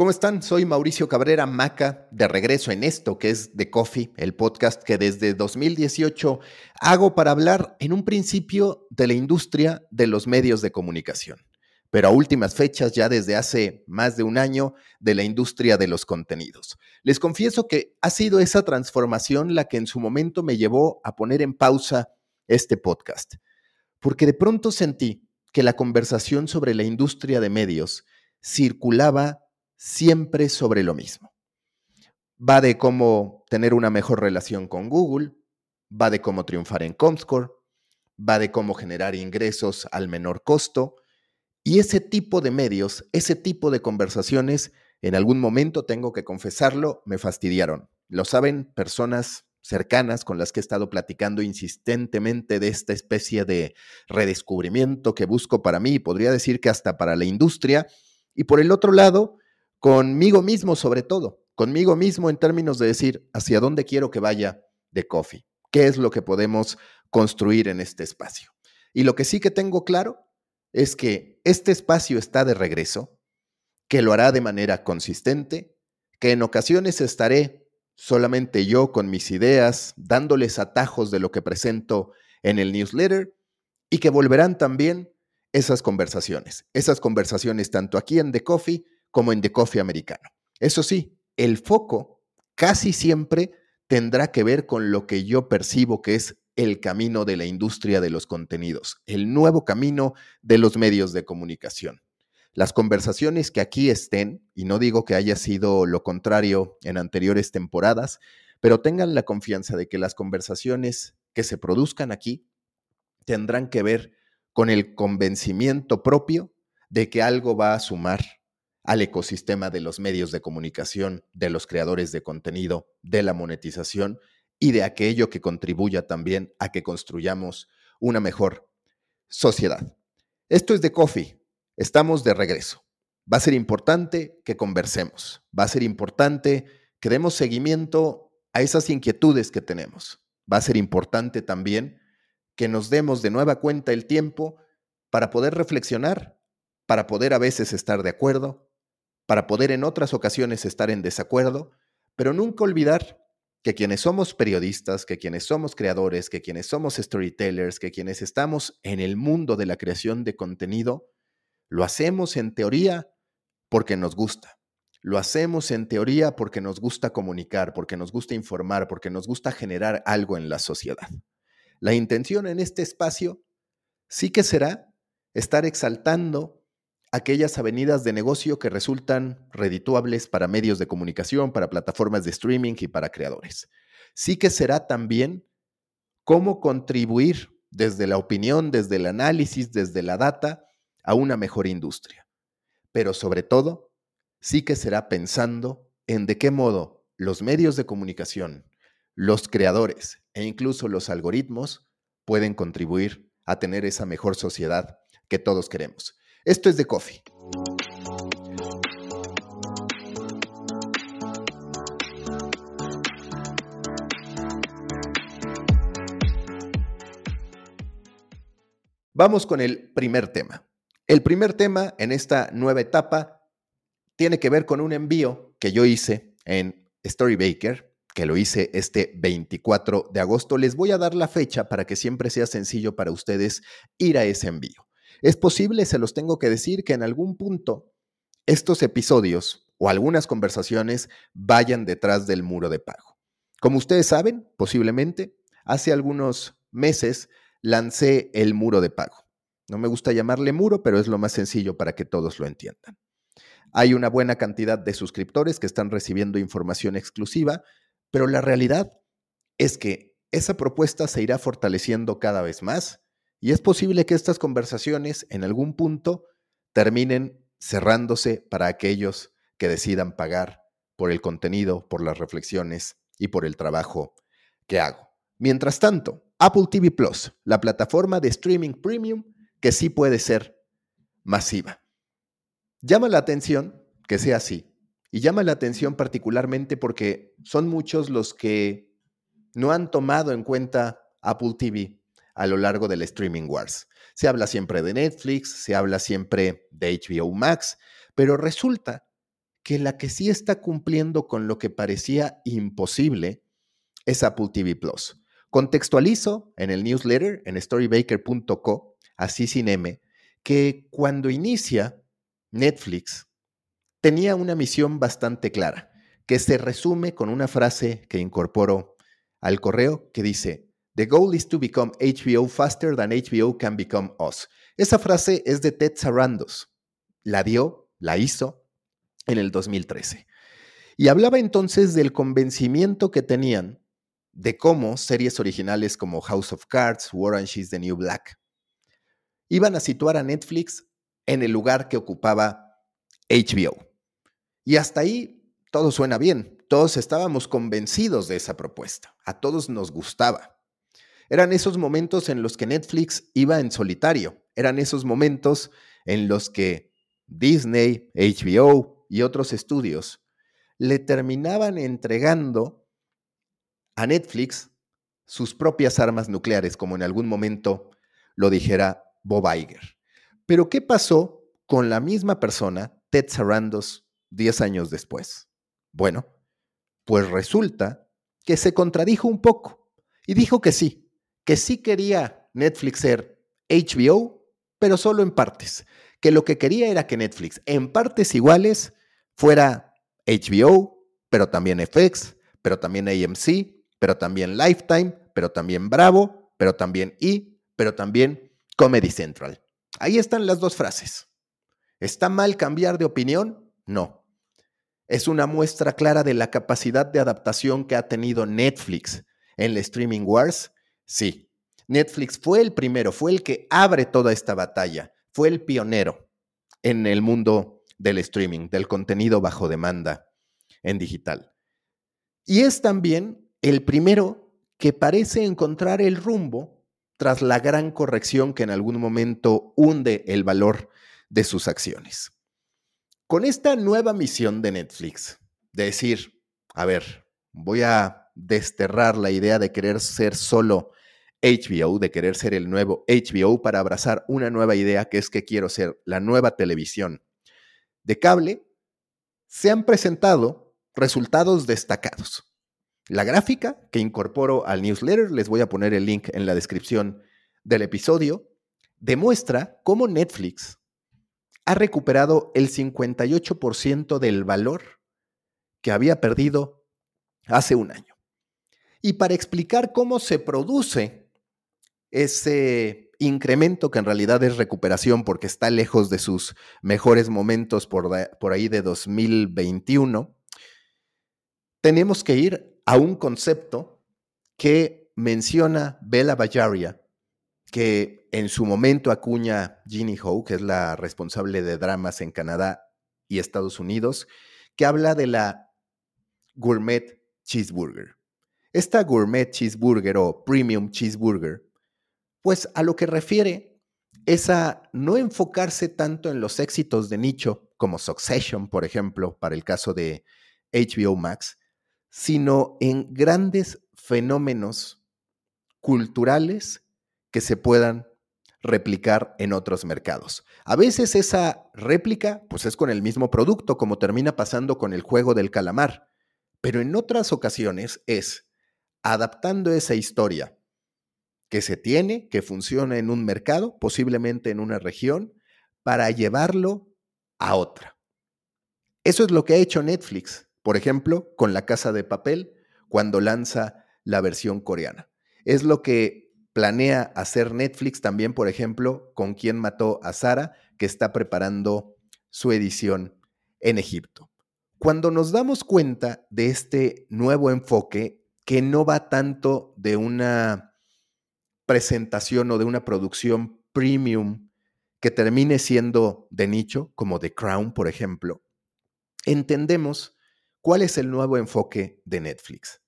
¿Cómo están? Soy Mauricio Cabrera Maca, de regreso en esto que es The Coffee, el podcast que desde 2018 hago para hablar en un principio de la industria de los medios de comunicación, pero a últimas fechas, ya desde hace más de un año, de la industria de los contenidos. Les confieso que ha sido esa transformación la que en su momento me llevó a poner en pausa este podcast, porque de pronto sentí que la conversación sobre la industria de medios circulaba siempre sobre lo mismo. Va de cómo tener una mejor relación con Google, va de cómo triunfar en Comscore, va de cómo generar ingresos al menor costo. Y ese tipo de medios, ese tipo de conversaciones, en algún momento, tengo que confesarlo, me fastidiaron. Lo saben personas cercanas con las que he estado platicando insistentemente de esta especie de redescubrimiento que busco para mí, podría decir que hasta para la industria. Y por el otro lado, conmigo mismo sobre todo, conmigo mismo en términos de decir hacia dónde quiero que vaya de Coffee, qué es lo que podemos construir en este espacio. Y lo que sí que tengo claro es que este espacio está de regreso, que lo hará de manera consistente, que en ocasiones estaré solamente yo con mis ideas, dándoles atajos de lo que presento en el newsletter y que volverán también esas conversaciones, esas conversaciones tanto aquí en The Coffee como en The Coffee americano. Eso sí, el foco casi siempre tendrá que ver con lo que yo percibo que es el camino de la industria de los contenidos, el nuevo camino de los medios de comunicación. Las conversaciones que aquí estén, y no digo que haya sido lo contrario en anteriores temporadas, pero tengan la confianza de que las conversaciones que se produzcan aquí tendrán que ver con el convencimiento propio de que algo va a sumar al ecosistema de los medios de comunicación, de los creadores de contenido, de la monetización y de aquello que contribuya también a que construyamos una mejor sociedad. Esto es de Coffee. Estamos de regreso. Va a ser importante que conversemos. Va a ser importante que demos seguimiento a esas inquietudes que tenemos. Va a ser importante también que nos demos de nueva cuenta el tiempo para poder reflexionar, para poder a veces estar de acuerdo, para poder en otras ocasiones estar en desacuerdo, pero nunca olvidar que quienes somos periodistas, que quienes somos creadores, que quienes somos storytellers, que quienes estamos en el mundo de la creación de contenido, lo hacemos en teoría porque nos gusta. Lo hacemos en teoría porque nos gusta comunicar, porque nos gusta informar, porque nos gusta generar algo en la sociedad. La intención en este espacio sí que será estar exaltando aquellas avenidas de negocio que resultan redituables para medios de comunicación, para plataformas de streaming y para creadores. Sí que será también cómo contribuir desde la opinión, desde el análisis, desde la data a una mejor industria. Pero sobre todo, sí que será pensando en de qué modo los medios de comunicación, los creadores e incluso los algoritmos pueden contribuir a tener esa mejor sociedad que todos queremos. Esto es de Coffee. Vamos con el primer tema. El primer tema en esta nueva etapa tiene que ver con un envío que yo hice en Storybaker, que lo hice este 24 de agosto. Les voy a dar la fecha para que siempre sea sencillo para ustedes ir a ese envío. Es posible, se los tengo que decir, que en algún punto estos episodios o algunas conversaciones vayan detrás del muro de pago. Como ustedes saben, posiblemente, hace algunos meses lancé el muro de pago. No me gusta llamarle muro, pero es lo más sencillo para que todos lo entiendan. Hay una buena cantidad de suscriptores que están recibiendo información exclusiva, pero la realidad es que esa propuesta se irá fortaleciendo cada vez más y es posible que estas conversaciones en algún punto terminen cerrándose para aquellos que decidan pagar por el contenido, por las reflexiones y por el trabajo que hago. Mientras tanto, Apple TV Plus, la plataforma de streaming premium que sí puede ser masiva. Llama la atención que sea así. Y llama la atención particularmente porque son muchos los que no han tomado en cuenta Apple TV a lo largo del streaming wars. Se habla siempre de Netflix, se habla siempre de HBO Max, pero resulta que la que sí está cumpliendo con lo que parecía imposible es Apple TV Plus. Contextualizo en el newsletter en storybaker.co, así sin M, que cuando inicia Netflix tenía una misión bastante clara, que se resume con una frase que incorporo al correo que dice, The goal is to become HBO faster than HBO can become us. Esa frase es de Ted Sarandos. La dio, la hizo en el 2013. Y hablaba entonces del convencimiento que tenían de cómo series originales como House of Cards, Orange is the New Black, iban a situar a Netflix en el lugar que ocupaba HBO. Y hasta ahí todo suena bien. Todos estábamos convencidos de esa propuesta. A todos nos gustaba. Eran esos momentos en los que Netflix iba en solitario. Eran esos momentos en los que Disney, HBO y otros estudios le terminaban entregando a Netflix sus propias armas nucleares, como en algún momento lo dijera Bob Iger. Pero ¿qué pasó con la misma persona, Ted Sarandos, 10 años después? Bueno, pues resulta que se contradijo un poco y dijo que sí, que sí quería Netflix ser HBO, pero solo en partes, que lo que quería era que Netflix en partes iguales fuera HBO, pero también FX, pero también AMC, pero también Lifetime, pero también Bravo, pero también E, pero también Comedy Central. Ahí están las dos frases. ¿Está mal cambiar de opinión? No es una muestra clara de la capacidad de adaptación que ha tenido Netflix en la Streaming Wars. Sí, Netflix fue el primero, fue el que abre toda esta batalla, fue el pionero en el mundo del streaming, del contenido bajo demanda en digital. Y es también el primero que parece encontrar el rumbo tras la gran corrección que en algún momento hunde el valor de sus acciones. Con esta nueva misión de Netflix, de decir, a ver, voy a desterrar la idea de querer ser solo HBO, de querer ser el nuevo HBO para abrazar una nueva idea que es que quiero ser la nueva televisión de cable, se han presentado resultados destacados. La gráfica que incorporo al newsletter, les voy a poner el link en la descripción del episodio, demuestra cómo Netflix ha recuperado el 58% del valor que había perdido hace un año. Y para explicar cómo se produce ese incremento, que en realidad es recuperación porque está lejos de sus mejores momentos por, por ahí de 2021, tenemos que ir a un concepto que menciona Bella Bajaria, que en su momento acuña Ginny Ho, que es la responsable de dramas en Canadá y Estados Unidos, que habla de la gourmet cheeseburger. Esta gourmet cheeseburger o premium cheeseburger, pues a lo que refiere es a no enfocarse tanto en los éxitos de nicho como Succession, por ejemplo, para el caso de HBO Max, sino en grandes fenómenos culturales que se puedan replicar en otros mercados. A veces esa réplica pues es con el mismo producto, como termina pasando con el juego del calamar, pero en otras ocasiones es adaptando esa historia que se tiene, que funciona en un mercado, posiblemente en una región, para llevarlo a otra. Eso es lo que ha hecho Netflix, por ejemplo, con La Casa de Papel, cuando lanza la versión coreana. Es lo que planea hacer Netflix también, por ejemplo, con quien mató a Sara, que está preparando su edición en Egipto. Cuando nos damos cuenta de este nuevo enfoque, que no va tanto de una presentación o de una producción premium que termine siendo de nicho, como The Crown, por ejemplo, entendemos cuál es el nuevo enfoque de Netflix.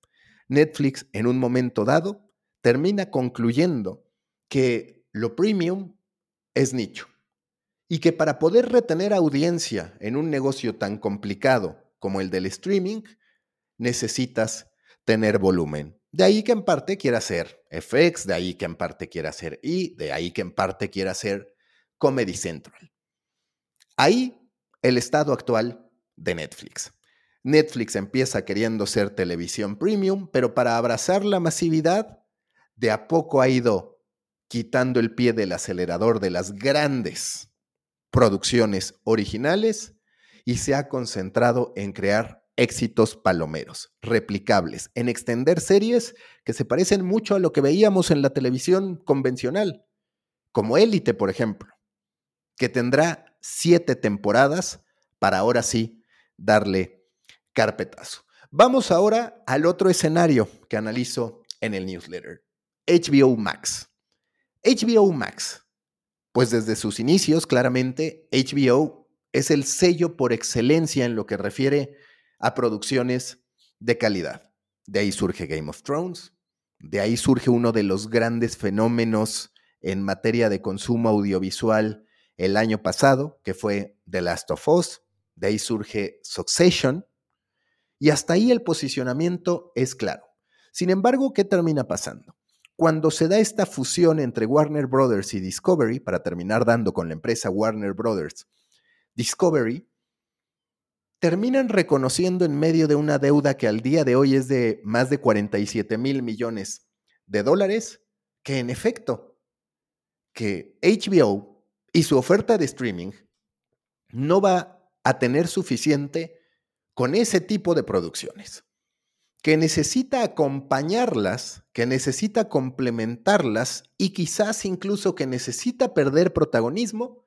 Netflix, en un momento dado, termina concluyendo que lo premium es nicho y que para poder retener audiencia en un negocio tan complicado como el del streaming, necesitas tener volumen. De ahí que en parte quiera ser FX, de ahí que en parte quiera ser I, de ahí que en parte quiera ser Comedy Central. Ahí el estado actual de Netflix. Netflix empieza queriendo ser televisión premium, pero para abrazar la masividad, de a poco ha ido quitando el pie del acelerador de las grandes producciones originales y se ha concentrado en crear éxitos palomeros, replicables, en extender series que se parecen mucho a lo que veíamos en la televisión convencional, como Élite, por ejemplo, que tendrá siete temporadas para ahora sí darle carpetazo. Vamos ahora al otro escenario que analizo en el newsletter, HBO Max. HBO Max, pues desde sus inicios, claramente, HBO es el sello por excelencia en lo que refiere a producciones de calidad. De ahí surge Game of Thrones, de ahí surge uno de los grandes fenómenos en materia de consumo audiovisual el año pasado, que fue The Last of Us, de ahí surge Succession, y hasta ahí el posicionamiento es claro. Sin embargo, ¿qué termina pasando? Cuando se da esta fusión entre Warner Brothers y Discovery, para terminar dando con la empresa Warner Brothers, Discovery, terminan reconociendo en medio de una deuda que al día de hoy es de más de 47 mil millones de dólares, que en efecto, que HBO y su oferta de streaming no va a tener suficiente con ese tipo de producciones, que necesita acompañarlas, que necesita complementarlas y quizás incluso que necesita perder protagonismo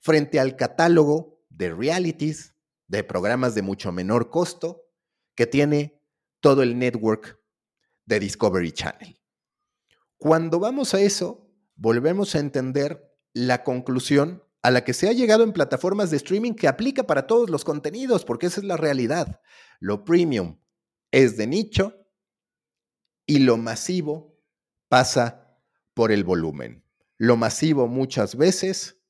frente al catálogo de realities, de programas de mucho menor costo que tiene todo el network de Discovery Channel. Cuando vamos a eso, volvemos a entender la conclusión a la que se ha llegado en plataformas de streaming que aplica para todos los contenidos, porque esa es la realidad. Lo premium es de nicho y lo masivo pasa por el volumen. Lo masivo muchas veces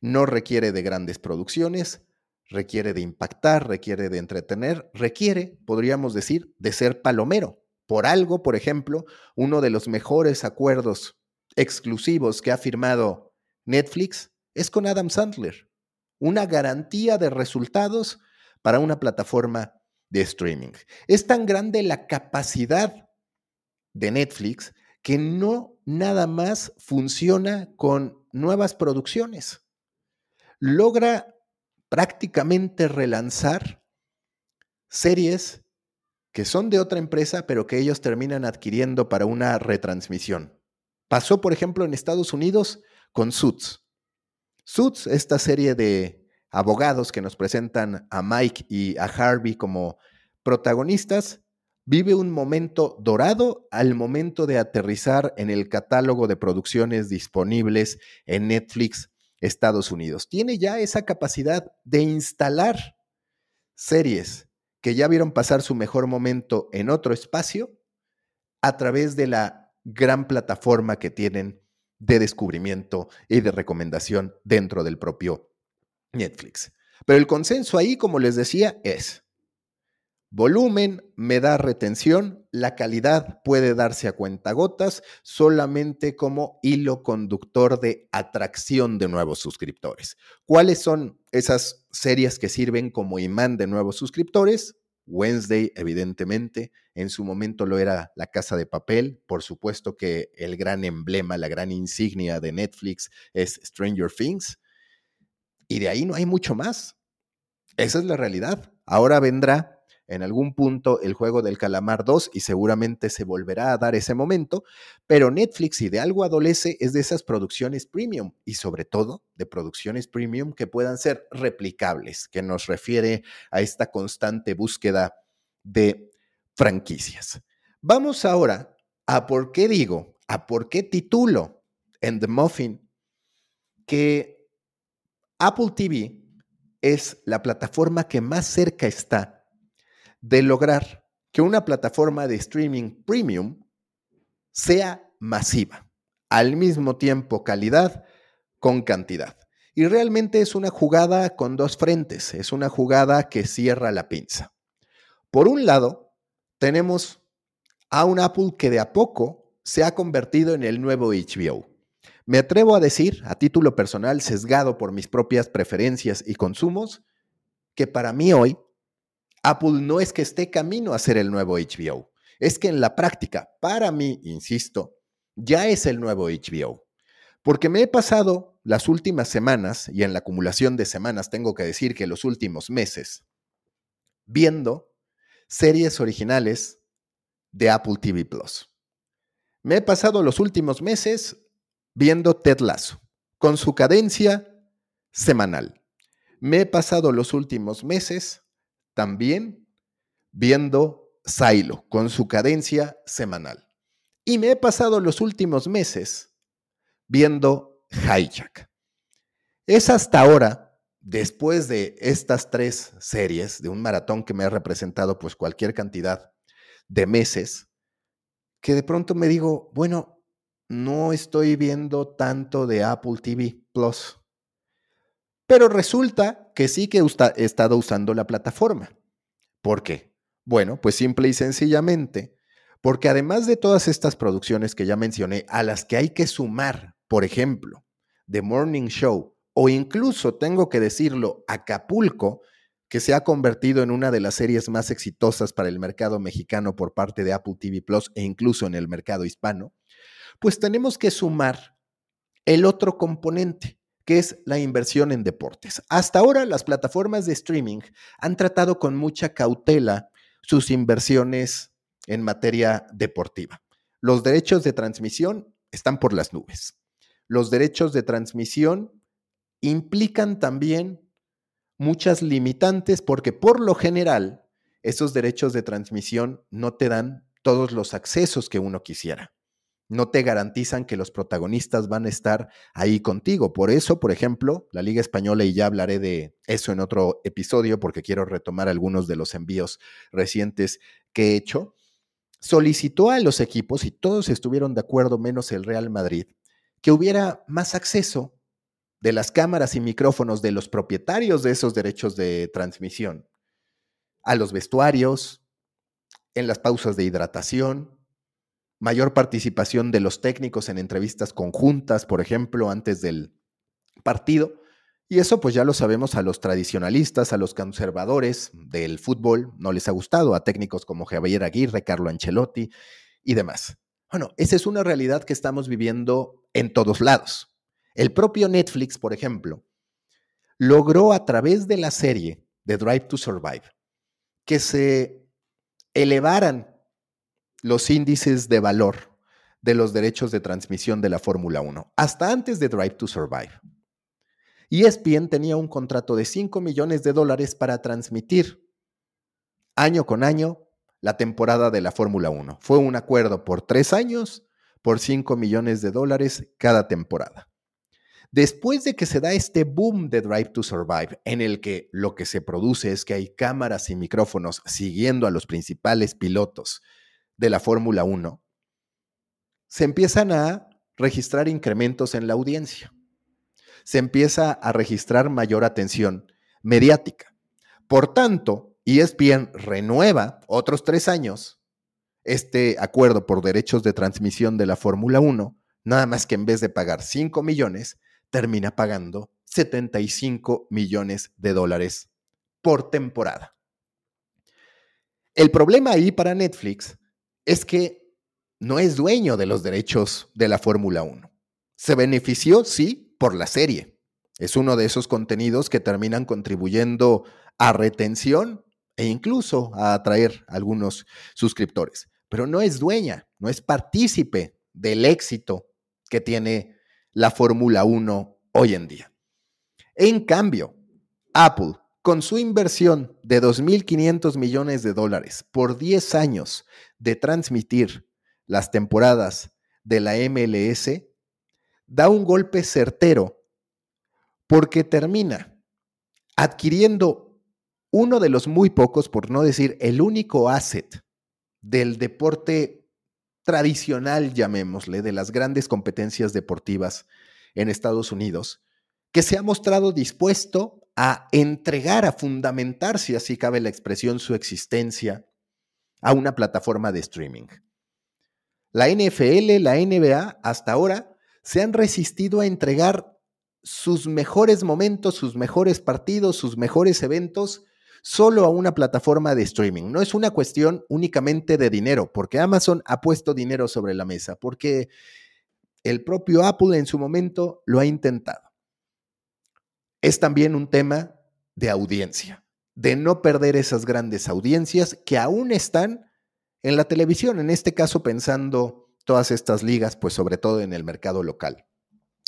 no requiere de grandes producciones, requiere de impactar, requiere de entretener, requiere, podríamos decir, de ser palomero. Por algo, por ejemplo, uno de los mejores acuerdos exclusivos que ha firmado Netflix es con Adam Sandler. Una garantía de resultados para una plataforma de streaming. Es tan grande la capacidad de Netflix que no nada más funciona con nuevas producciones. Logra prácticamente relanzar series que son de otra empresa, pero que ellos terminan adquiriendo para una retransmisión. Pasó, por ejemplo, en Estados Unidos con Suits. Suits, esta serie de abogados que nos presentan a Mike y a Harvey como protagonistas, vive un momento dorado al momento de aterrizar en el catálogo de producciones disponibles en Netflix Estados Unidos. Tiene ya esa capacidad de instalar series que ya vieron pasar su mejor momento en otro espacio a través de la gran plataforma que tienen de descubrimiento y de recomendación dentro del propio Netflix. Pero el consenso ahí, como les decía, es Volumen me da retención, la calidad puede darse a cuentagotas solamente como hilo conductor de atracción de nuevos suscriptores. ¿Cuáles son esas series que sirven como imán de nuevos suscriptores? Wednesday, evidentemente, en su momento lo era La Casa de Papel, por supuesto que el gran emblema, la gran insignia de Netflix es Stranger Things, y de ahí no hay mucho más. Esa es la realidad. Ahora vendrá en algún punto el juego del calamar 2 y seguramente se volverá a dar ese momento, pero Netflix si de algo adolece es de esas producciones premium y sobre todo de producciones premium que puedan ser replicables, que nos refiere a esta constante búsqueda de franquicias. Vamos ahora a por qué digo, a por qué titulo en The Muffin que Apple TV es la plataforma que más cerca está de lograr que una plataforma de streaming premium sea masiva, al mismo tiempo calidad con cantidad. Y realmente es una jugada con dos frentes, es una jugada que cierra la pinza. Por un lado, tenemos a un Apple que de a poco se ha convertido en el nuevo HBO. Me atrevo a decir, a título personal, sesgado por mis propias preferencias y consumos, que para mí hoy Apple no es que esté camino a ser el nuevo HBO, es que en la práctica, para mí, insisto, ya es el nuevo HBO. Porque me he pasado las últimas semanas, y en la acumulación de semanas tengo que decir que los últimos meses, viendo series originales de Apple TV Plus. Me he pasado los últimos meses viendo Ted Lasso, con su cadencia semanal. Me he pasado los últimos meses también viendo Silo, con su cadencia semanal. Y me he pasado los últimos meses viendo Hijack. Es hasta ahora, después de estas tres series, de un maratón que me ha representado pues cualquier cantidad de meses, que de pronto me digo, bueno, no estoy viendo tanto de Apple TV Plus. Pero resulta que sí que he estado usando la plataforma. ¿Por qué? Bueno, pues simple y sencillamente, porque además de todas estas producciones que ya mencioné, a las que hay que sumar, por ejemplo, The Morning Show o incluso, tengo que decirlo, Acapulco, que se ha convertido en una de las series más exitosas para el mercado mexicano por parte de Apple TV Plus e incluso en el mercado hispano, pues tenemos que sumar el otro componente, que es la inversión en deportes. Hasta ahora las plataformas de streaming han tratado con mucha cautela sus inversiones en materia deportiva. Los derechos de transmisión están por las nubes. Los derechos de transmisión implican también muchas limitantes porque por lo general esos derechos de transmisión no te dan todos los accesos que uno quisiera no te garantizan que los protagonistas van a estar ahí contigo. Por eso, por ejemplo, la Liga Española, y ya hablaré de eso en otro episodio porque quiero retomar algunos de los envíos recientes que he hecho, solicitó a los equipos, y todos estuvieron de acuerdo menos el Real Madrid, que hubiera más acceso de las cámaras y micrófonos de los propietarios de esos derechos de transmisión a los vestuarios, en las pausas de hidratación, mayor participación de los técnicos en entrevistas conjuntas, por ejemplo, antes del partido. Y eso pues ya lo sabemos a los tradicionalistas, a los conservadores del fútbol, no les ha gustado, a técnicos como Javier Aguirre, Carlo Ancelotti y demás. Bueno, esa es una realidad que estamos viviendo en todos lados. El propio Netflix, por ejemplo, logró a través de la serie de Drive to Survive que se elevaran los índices de valor de los derechos de transmisión de la Fórmula 1, hasta antes de Drive to Survive. ESPN tenía un contrato de 5 millones de dólares para transmitir año con año la temporada de la Fórmula 1. Fue un acuerdo por tres años por 5 millones de dólares cada temporada. Después de que se da este boom de Drive to Survive, en el que lo que se produce es que hay cámaras y micrófonos siguiendo a los principales pilotos de la Fórmula 1, se empiezan a registrar incrementos en la audiencia. Se empieza a registrar mayor atención mediática. Por tanto, ESPN renueva otros tres años este acuerdo por derechos de transmisión de la Fórmula 1, nada más que en vez de pagar 5 millones, termina pagando 75 millones de dólares por temporada. El problema ahí para Netflix es que no es dueño de los derechos de la Fórmula 1. Se benefició, sí, por la serie. Es uno de esos contenidos que terminan contribuyendo a retención e incluso a atraer algunos suscriptores. Pero no es dueña, no es partícipe del éxito que tiene la Fórmula 1 hoy en día. En cambio, Apple con su inversión de 2.500 millones de dólares por 10 años de transmitir las temporadas de la MLS, da un golpe certero porque termina adquiriendo uno de los muy pocos, por no decir el único asset del deporte tradicional, llamémosle, de las grandes competencias deportivas en Estados Unidos, que se ha mostrado dispuesto a entregar, a fundamentar, si así cabe la expresión, su existencia a una plataforma de streaming. La NFL, la NBA, hasta ahora, se han resistido a entregar sus mejores momentos, sus mejores partidos, sus mejores eventos solo a una plataforma de streaming. No es una cuestión únicamente de dinero, porque Amazon ha puesto dinero sobre la mesa, porque el propio Apple en su momento lo ha intentado. Es también un tema de audiencia, de no perder esas grandes audiencias que aún están en la televisión, en este caso pensando todas estas ligas, pues sobre todo en el mercado local,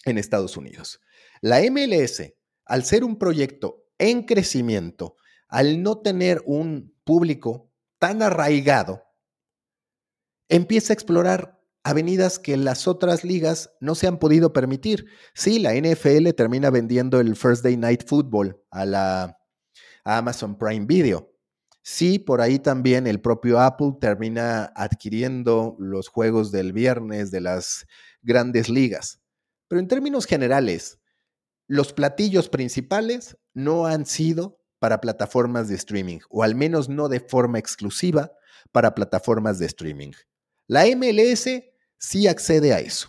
en Estados Unidos. La MLS, al ser un proyecto en crecimiento, al no tener un público tan arraigado, empieza a explorar avenidas que las otras ligas no se han podido permitir. Sí, la NFL termina vendiendo el First Day Night Football a la Amazon Prime Video, Sí, por ahí también el propio Apple termina adquiriendo los juegos del viernes de las grandes ligas. Pero en términos generales, los platillos principales no han sido para plataformas de streaming, o al menos no de forma exclusiva para plataformas de streaming. La MLS sí accede a eso.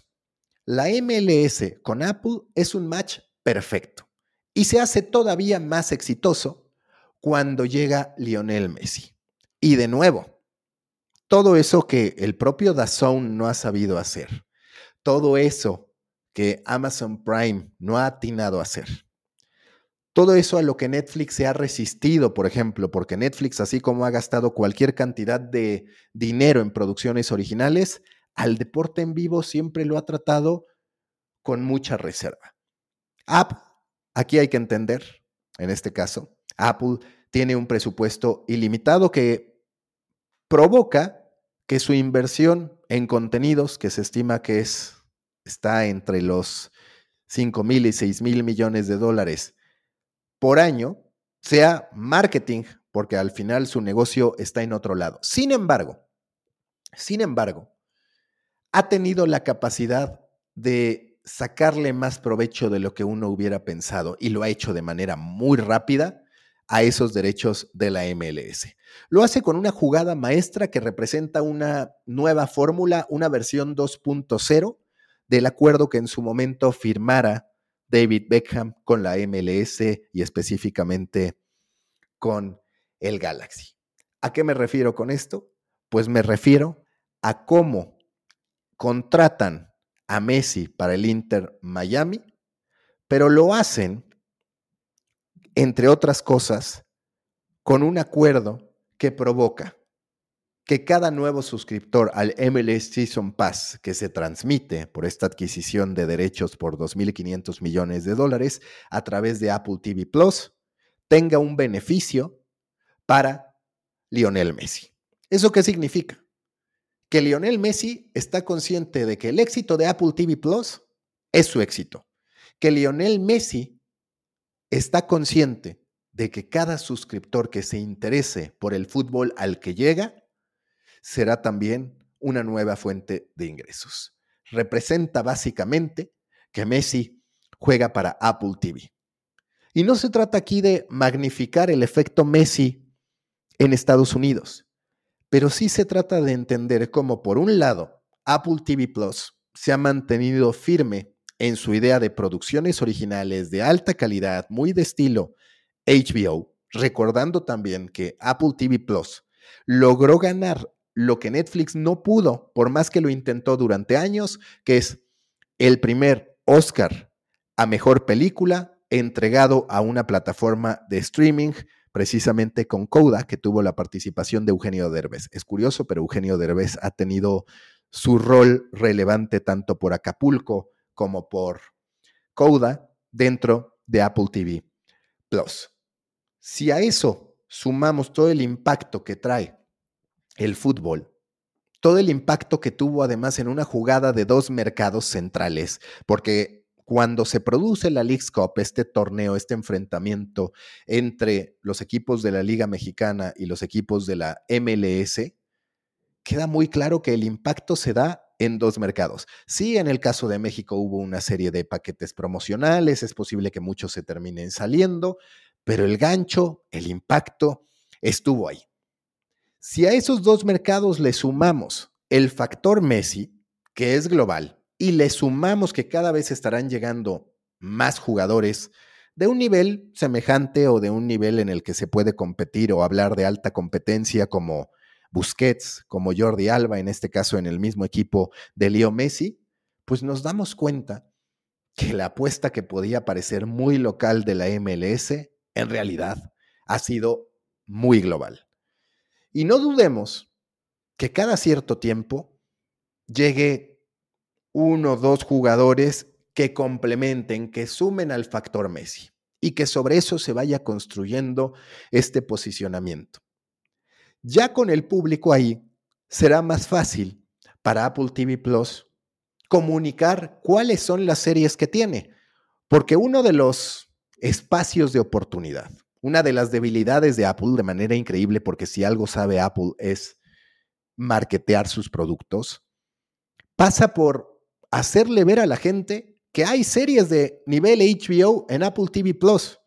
La MLS con Apple es un match perfecto y se hace todavía más exitoso cuando llega Lionel Messi. Y de nuevo, todo eso que el propio Dazón no ha sabido hacer, todo eso que Amazon Prime no ha atinado a hacer, todo eso a lo que Netflix se ha resistido, por ejemplo, porque Netflix, así como ha gastado cualquier cantidad de dinero en producciones originales, al deporte en vivo siempre lo ha tratado con mucha reserva. App, aquí hay que entender, en este caso, Apple tiene un presupuesto ilimitado que provoca que su inversión en contenidos, que se estima que es, está entre los 5 mil y 6 mil millones de dólares por año, sea marketing, porque al final su negocio está en otro lado. Sin embargo, sin embargo, ha tenido la capacidad de sacarle más provecho de lo que uno hubiera pensado y lo ha hecho de manera muy rápida a esos derechos de la MLS. Lo hace con una jugada maestra que representa una nueva fórmula, una versión 2.0 del acuerdo que en su momento firmara David Beckham con la MLS y específicamente con el Galaxy. ¿A qué me refiero con esto? Pues me refiero a cómo contratan a Messi para el Inter Miami, pero lo hacen entre otras cosas, con un acuerdo que provoca que cada nuevo suscriptor al MLS Season Pass que se transmite por esta adquisición de derechos por 2.500 millones de dólares a través de Apple TV Plus tenga un beneficio para Lionel Messi. ¿Eso qué significa? Que Lionel Messi está consciente de que el éxito de Apple TV Plus es su éxito. Que Lionel Messi está consciente de que cada suscriptor que se interese por el fútbol al que llega será también una nueva fuente de ingresos. Representa básicamente que Messi juega para Apple TV. Y no se trata aquí de magnificar el efecto Messi en Estados Unidos, pero sí se trata de entender cómo, por un lado, Apple TV Plus se ha mantenido firme en su idea de producciones originales de alta calidad, muy de estilo HBO, recordando también que Apple TV Plus logró ganar lo que Netflix no pudo, por más que lo intentó durante años, que es el primer Oscar a mejor película entregado a una plataforma de streaming, precisamente con Coda, que tuvo la participación de Eugenio Derbez. Es curioso, pero Eugenio Derbez ha tenido su rol relevante tanto por Acapulco como por Coda dentro de Apple TV Plus. Si a eso sumamos todo el impacto que trae el fútbol, todo el impacto que tuvo además en una jugada de dos mercados centrales, porque cuando se produce la League's Cup, este torneo, este enfrentamiento entre los equipos de la Liga Mexicana y los equipos de la MLS, queda muy claro que el impacto se da en dos mercados. Sí, en el caso de México hubo una serie de paquetes promocionales, es posible que muchos se terminen saliendo, pero el gancho, el impacto, estuvo ahí. Si a esos dos mercados le sumamos el factor Messi, que es global, y le sumamos que cada vez estarán llegando más jugadores de un nivel semejante o de un nivel en el que se puede competir o hablar de alta competencia como Busquets, como Jordi Alba, en este caso en el mismo equipo de Leo Messi, pues nos damos cuenta que la apuesta que podía parecer muy local de la MLS, en realidad ha sido muy global. Y no dudemos que cada cierto tiempo llegue uno o dos jugadores que complementen, que sumen al factor Messi y que sobre eso se vaya construyendo este posicionamiento. Ya con el público ahí, será más fácil para Apple TV Plus comunicar cuáles son las series que tiene, porque uno de los espacios de oportunidad, una de las debilidades de Apple de manera increíble, porque si algo sabe Apple es marketear sus productos, pasa por hacerle ver a la gente que hay series de nivel HBO en Apple TV Plus.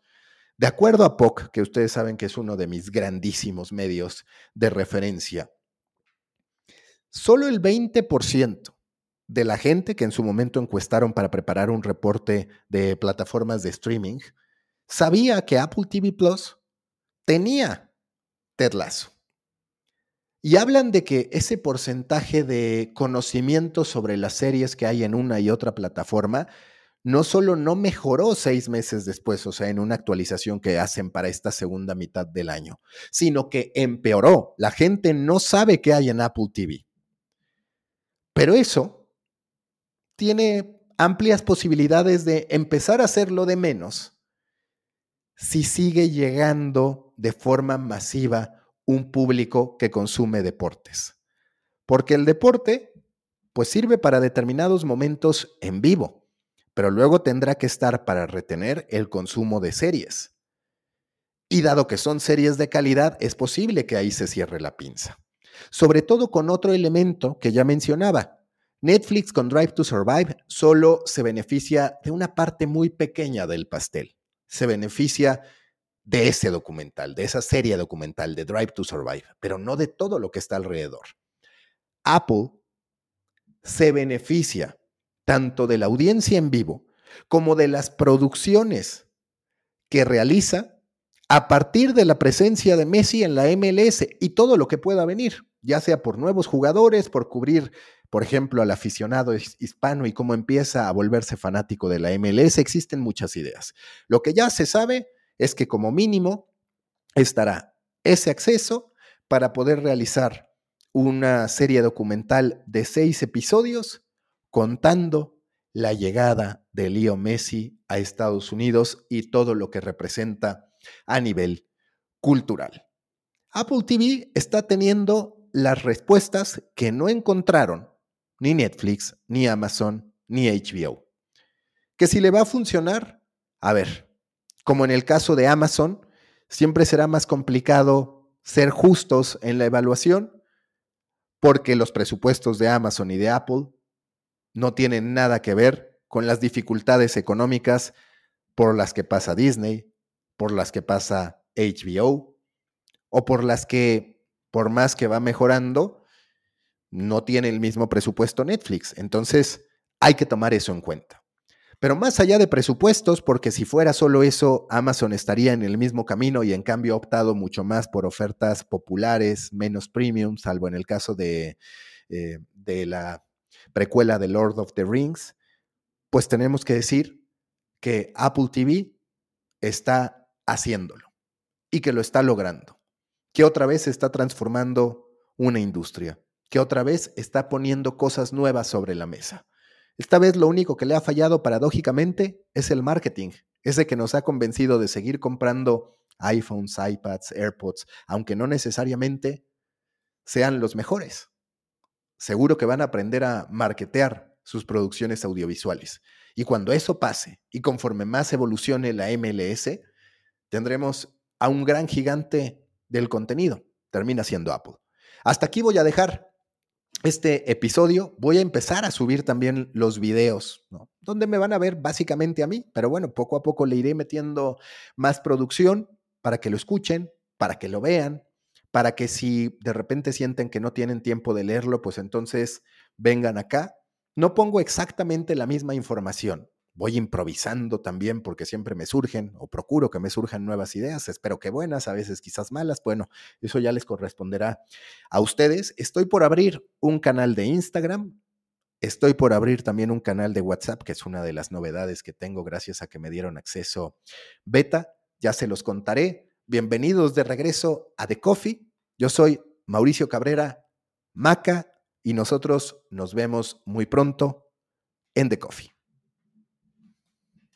De acuerdo a POC, que ustedes saben que es uno de mis grandísimos medios de referencia, solo el 20% de la gente que en su momento encuestaron para preparar un reporte de plataformas de streaming sabía que Apple TV Plus tenía Ted Lasso. Y hablan de que ese porcentaje de conocimiento sobre las series que hay en una y otra plataforma no solo no mejoró seis meses después, o sea, en una actualización que hacen para esta segunda mitad del año, sino que empeoró. La gente no sabe qué hay en Apple TV. Pero eso tiene amplias posibilidades de empezar a hacerlo de menos si sigue llegando de forma masiva un público que consume deportes. Porque el deporte, pues sirve para determinados momentos en vivo pero luego tendrá que estar para retener el consumo de series. Y dado que son series de calidad, es posible que ahí se cierre la pinza. Sobre todo con otro elemento que ya mencionaba. Netflix con Drive to Survive solo se beneficia de una parte muy pequeña del pastel. Se beneficia de ese documental, de esa serie documental de Drive to Survive, pero no de todo lo que está alrededor. Apple se beneficia tanto de la audiencia en vivo como de las producciones que realiza a partir de la presencia de Messi en la MLS y todo lo que pueda venir, ya sea por nuevos jugadores, por cubrir, por ejemplo, al aficionado hispano y cómo empieza a volverse fanático de la MLS, existen muchas ideas. Lo que ya se sabe es que como mínimo estará ese acceso para poder realizar una serie documental de seis episodios contando la llegada de Leo Messi a Estados Unidos y todo lo que representa a nivel cultural. Apple TV está teniendo las respuestas que no encontraron ni Netflix, ni Amazon, ni HBO. Que si le va a funcionar, a ver, como en el caso de Amazon, siempre será más complicado ser justos en la evaluación porque los presupuestos de Amazon y de Apple no tiene nada que ver con las dificultades económicas por las que pasa Disney, por las que pasa HBO o por las que, por más que va mejorando, no tiene el mismo presupuesto Netflix. Entonces, hay que tomar eso en cuenta. Pero más allá de presupuestos, porque si fuera solo eso, Amazon estaría en el mismo camino y en cambio ha optado mucho más por ofertas populares, menos premium, salvo en el caso de, eh, de la precuela de Lord of the Rings, pues tenemos que decir que Apple TV está haciéndolo y que lo está logrando, que otra vez está transformando una industria, que otra vez está poniendo cosas nuevas sobre la mesa. Esta vez lo único que le ha fallado paradójicamente es el marketing, ese que nos ha convencido de seguir comprando iPhones, iPads, AirPods, aunque no necesariamente sean los mejores seguro que van a aprender a marketear sus producciones audiovisuales. Y cuando eso pase, y conforme más evolucione la MLS, tendremos a un gran gigante del contenido. Termina siendo Apple. Hasta aquí voy a dejar este episodio. Voy a empezar a subir también los videos, ¿no? donde me van a ver básicamente a mí, pero bueno, poco a poco le iré metiendo más producción para que lo escuchen, para que lo vean, para que si de repente sienten que no tienen tiempo de leerlo, pues entonces vengan acá. No pongo exactamente la misma información. Voy improvisando también porque siempre me surgen o procuro que me surjan nuevas ideas. Espero que buenas, a veces quizás malas. Bueno, eso ya les corresponderá a ustedes. Estoy por abrir un canal de Instagram. Estoy por abrir también un canal de WhatsApp, que es una de las novedades que tengo gracias a que me dieron acceso beta. Ya se los contaré. Bienvenidos de regreso a The Coffee. Yo soy Mauricio Cabrera, Maca, y nosotros nos vemos muy pronto en The Coffee.